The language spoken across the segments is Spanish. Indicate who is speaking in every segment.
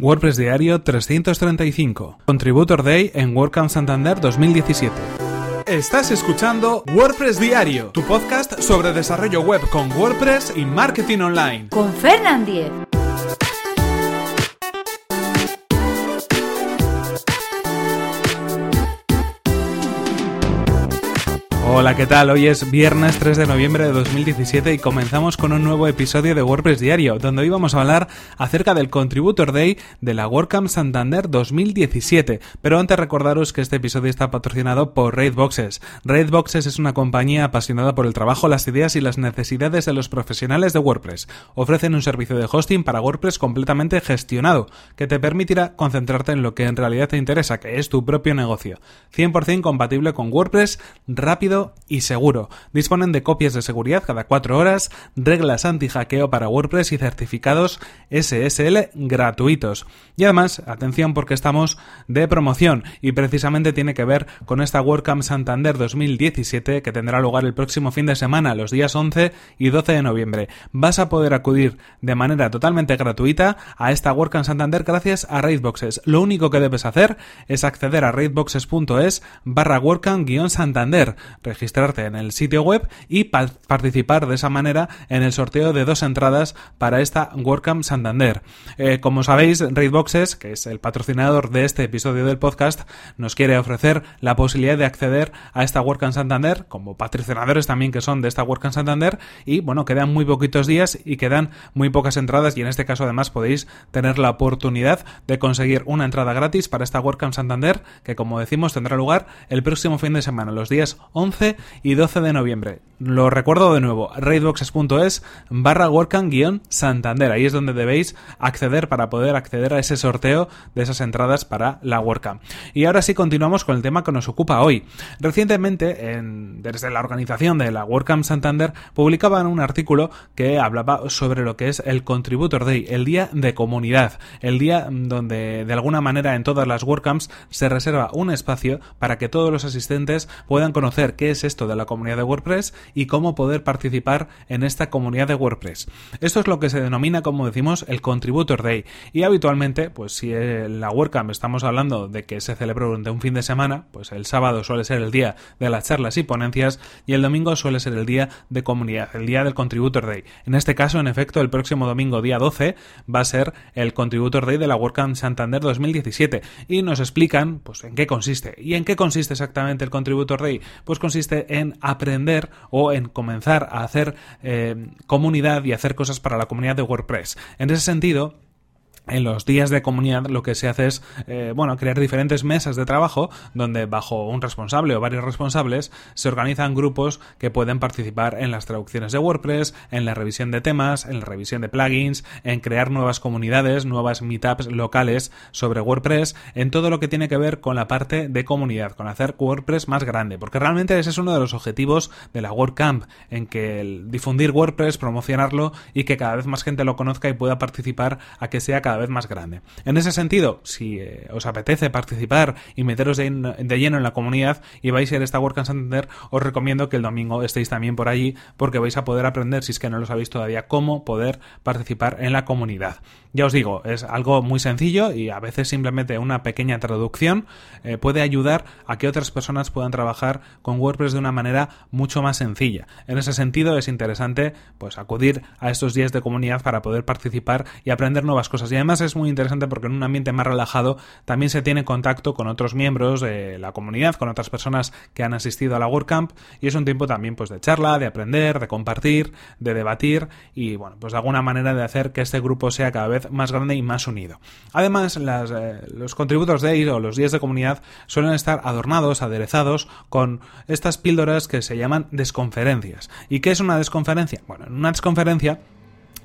Speaker 1: WordPress Diario 335. Contributor Day en WordCamp Santander 2017. Estás escuchando WordPress Diario, tu podcast sobre desarrollo web con WordPress y marketing online.
Speaker 2: Con Fernand Diez.
Speaker 1: Hola, ¿qué tal? Hoy es viernes 3 de noviembre de 2017 y comenzamos con un nuevo episodio de WordPress Diario, donde hoy vamos a hablar acerca del Contributor Day de la WordCamp Santander 2017. Pero antes recordaros que este episodio está patrocinado por Raidboxes. Raidboxes es una compañía apasionada por el trabajo, las ideas y las necesidades de los profesionales de WordPress. Ofrecen un servicio de hosting para WordPress completamente gestionado, que te permitirá concentrarte en lo que en realidad te interesa, que es tu propio negocio. 100% compatible con WordPress, rápido y seguro. Disponen de copias de seguridad cada 4 horas, reglas anti-hackeo para WordPress y certificados SSL gratuitos. Y además, atención porque estamos de promoción y precisamente tiene que ver con esta WordCamp Santander 2017 que tendrá lugar el próximo fin de semana, los días 11 y 12 de noviembre. Vas a poder acudir de manera totalmente gratuita a esta WordCamp Santander gracias a Raidboxes. Lo único que debes hacer es acceder a raidboxes.es barra WordCamp-Santander registrarte en el sitio web y participar de esa manera en el sorteo de dos entradas para esta WordCamp Santander. Eh, como sabéis, Raidboxes, que es el patrocinador de este episodio del podcast, nos quiere ofrecer la posibilidad de acceder a esta WordCamp Santander, como patrocinadores también que son de esta WordCamp Santander, y bueno, quedan muy poquitos días y quedan muy pocas entradas y en este caso además podéis tener la oportunidad de conseguir una entrada gratis para esta WordCamp Santander, que como decimos tendrá lugar el próximo fin de semana, los días 11 y 12 de noviembre. Lo recuerdo de nuevo, raidboxes.es barra WordCamp-Santander. Ahí es donde debéis acceder para poder acceder a ese sorteo de esas entradas para la WordCamp. Y ahora sí continuamos con el tema que nos ocupa hoy. Recientemente, en, desde la organización de la WordCamp Santander, publicaban un artículo que hablaba sobre lo que es el Contributor Day, el día de comunidad, el día donde de alguna manera en todas las WordCamps se reserva un espacio para que todos los asistentes puedan conocer qué es esto de la comunidad de WordPress y cómo poder participar en esta comunidad de WordPress. Esto es lo que se denomina, como decimos, el Contributor Day. Y habitualmente, pues si la WordCamp estamos hablando de que se celebra durante un fin de semana, pues el sábado suele ser el día de las charlas y ponencias y el domingo suele ser el día de comunidad, el día del Contributor Day. En este caso, en efecto, el próximo domingo, día 12, va a ser el Contributor Day de la WordCamp Santander 2017 y nos explican pues en qué consiste. ¿Y en qué consiste exactamente el Contributor Day? Pues consiste en aprender o en comenzar a hacer eh, comunidad y hacer cosas para la comunidad de WordPress. En ese sentido, en los días de comunidad lo que se hace es eh, bueno crear diferentes mesas de trabajo donde bajo un responsable o varios responsables se organizan grupos que pueden participar en las traducciones de WordPress, en la revisión de temas, en la revisión de plugins, en crear nuevas comunidades, nuevas meetups locales sobre WordPress, en todo lo que tiene que ver con la parte de comunidad, con hacer WordPress más grande, porque realmente ese es uno de los objetivos de la WordCamp, en que el difundir WordPress, promocionarlo y que cada vez más gente lo conozca y pueda participar a que sea cada vez más grande. En ese sentido, si eh, os apetece participar y meteros de, lleno en la comunidad y vais a ir a esta WordCamp Santander, os recomiendo que el domingo estéis también por allí porque vais a poder aprender, si es que no lo sabéis todavía, cómo poder participar en la comunidad. Ya os digo, es algo muy sencillo y a veces simplemente una pequeña traducción eh, puede ayudar a que otras personas puedan trabajar con WordPress de una manera mucho más sencilla. En ese sentido es interesante pues acudir a estos días de comunidad para poder participar y aprender nuevas cosas. Y además es muy interesante porque en un ambiente más relajado también se tiene contacto con otros miembros de la comunidad, con otras personas que han asistido a la WordCamp y es un tiempo también pues de charla, de aprender, de compartir, de debatir y bueno, pues de alguna manera de hacer que este grupo sea cada vez más grande y más unido. Además, eh, los contributos de o los días de comunidad suelen estar adornados, aderezados con estas píldoras que se llaman desconferencias. ¿Y qué es una desconferencia? Bueno, en una desconferencia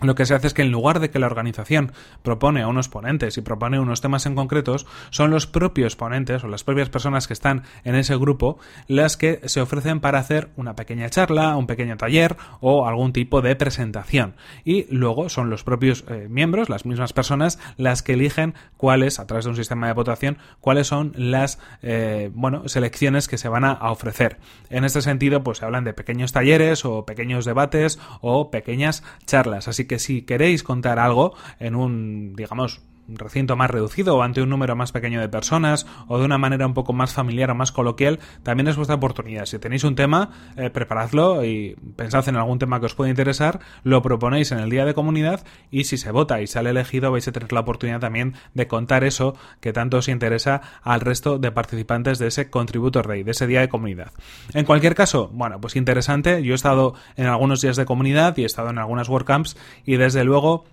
Speaker 1: lo que se hace es que en lugar de que la organización propone a unos ponentes y propone unos temas en concretos, son los propios ponentes o las propias personas que están en ese grupo las que se ofrecen para hacer una pequeña charla, un pequeño taller o algún tipo de presentación. Y luego son los propios eh, miembros, las mismas personas, las que eligen cuáles, a través de un sistema de votación, cuáles son las eh, bueno, selecciones que se van a, a ofrecer. En este sentido, pues se hablan de pequeños talleres o pequeños debates o pequeñas charlas. Así que si queréis contar algo en un, digamos, recinto más reducido o ante un número más pequeño de personas o de una manera un poco más familiar o más coloquial, también es vuestra oportunidad. Si tenéis un tema, eh, preparadlo y pensad en algún tema que os pueda interesar, lo proponéis en el día de comunidad y si se vota y sale elegido vais a tener la oportunidad también de contar eso que tanto os interesa al resto de participantes de ese Contributor Day, de ese día de comunidad. En cualquier caso, bueno, pues interesante. Yo he estado en algunos días de comunidad y he estado en algunas WordCamps y desde luego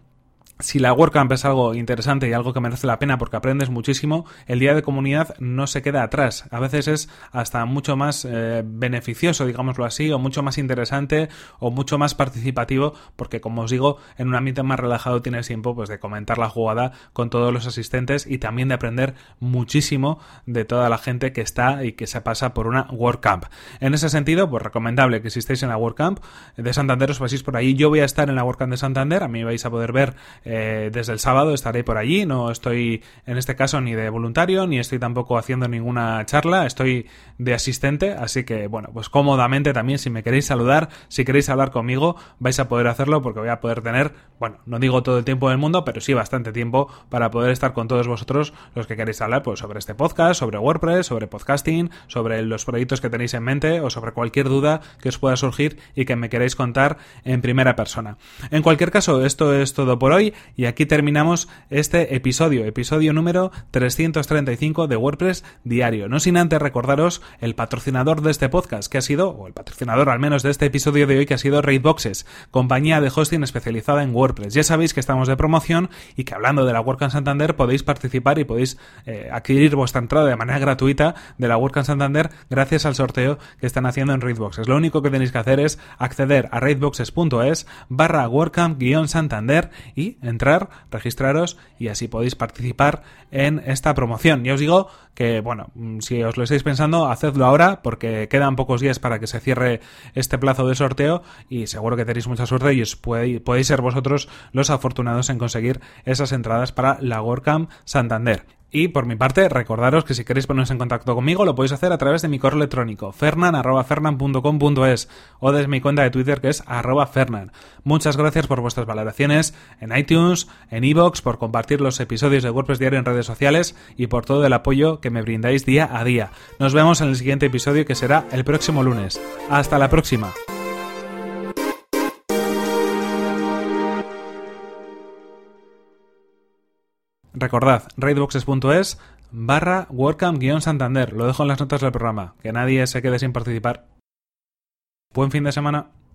Speaker 1: si la WordCamp es algo interesante y algo que merece la pena porque aprendes muchísimo, el día de comunidad no se queda atrás. A veces es hasta mucho más eh, beneficioso, digámoslo así, o mucho más interesante o mucho más participativo porque, como os digo, en un ambiente más relajado tienes tiempo pues, de comentar la jugada con todos los asistentes y también de aprender muchísimo de toda la gente que está y que se pasa por una WordCamp. En ese sentido, pues recomendable que si estéis en la WordCamp de Santander os paséis por ahí. Yo voy a estar en la WordCamp de Santander, a mí vais a poder ver eh, desde el sábado estaré por allí, no estoy en este caso ni de voluntario, ni estoy tampoco haciendo ninguna charla, estoy de asistente, así que bueno, pues cómodamente también si me queréis saludar, si queréis hablar conmigo, vais a poder hacerlo porque voy a poder tener, bueno, no digo todo el tiempo del mundo, pero sí bastante tiempo para poder estar con todos vosotros los que queréis hablar pues sobre este podcast, sobre WordPress, sobre podcasting, sobre los proyectos que tenéis en mente o sobre cualquier duda que os pueda surgir y que me queréis contar en primera persona. En cualquier caso, esto es todo por hoy. Y aquí terminamos este episodio, episodio número 335 de WordPress Diario. No sin antes recordaros el patrocinador de este podcast, que ha sido, o el patrocinador al menos de este episodio de hoy, que ha sido Raidboxes, compañía de hosting especializada en WordPress. Ya sabéis que estamos de promoción y que hablando de la WordCamp Santander podéis participar y podéis eh, adquirir vuestra entrada de manera gratuita de la WordCamp Santander gracias al sorteo que están haciendo en Raidboxes. Lo único que tenéis que hacer es acceder a raidboxes.es barra WordCamp-Santander y entrar, registraros y así podéis participar en esta promoción. Ya os digo que, bueno, mm, si os lo estáis pensando, hacedlo ahora porque quedan pocos días para que se cierre este plazo de sorteo y seguro que tenéis mucha suerte y os podéis, ser vosotros los afortunados en conseguir esas entradas para la WordCamp Santander. Y por mi parte, recordaros que si queréis poneros en contacto conmigo, lo podéis hacer a través de mi correo electrónico, fernan.fernan.com.es o desde mi cuenta de Twitter que es fernan. Muchas gracias por vuestras valoraciones en iTunes, en iVoox, por compartir los episodios de WordPress Diario en redes sociales y por todo el apoyo que me brindáis día a día. Nos vemos en el siguiente episodio que será el próximo lunes. Hasta la próxima. Recordad, raidboxes.es barra WordCamp-Santander. Lo dejo en las notas del programa. Que nadie se quede sin participar. Buen fin de semana.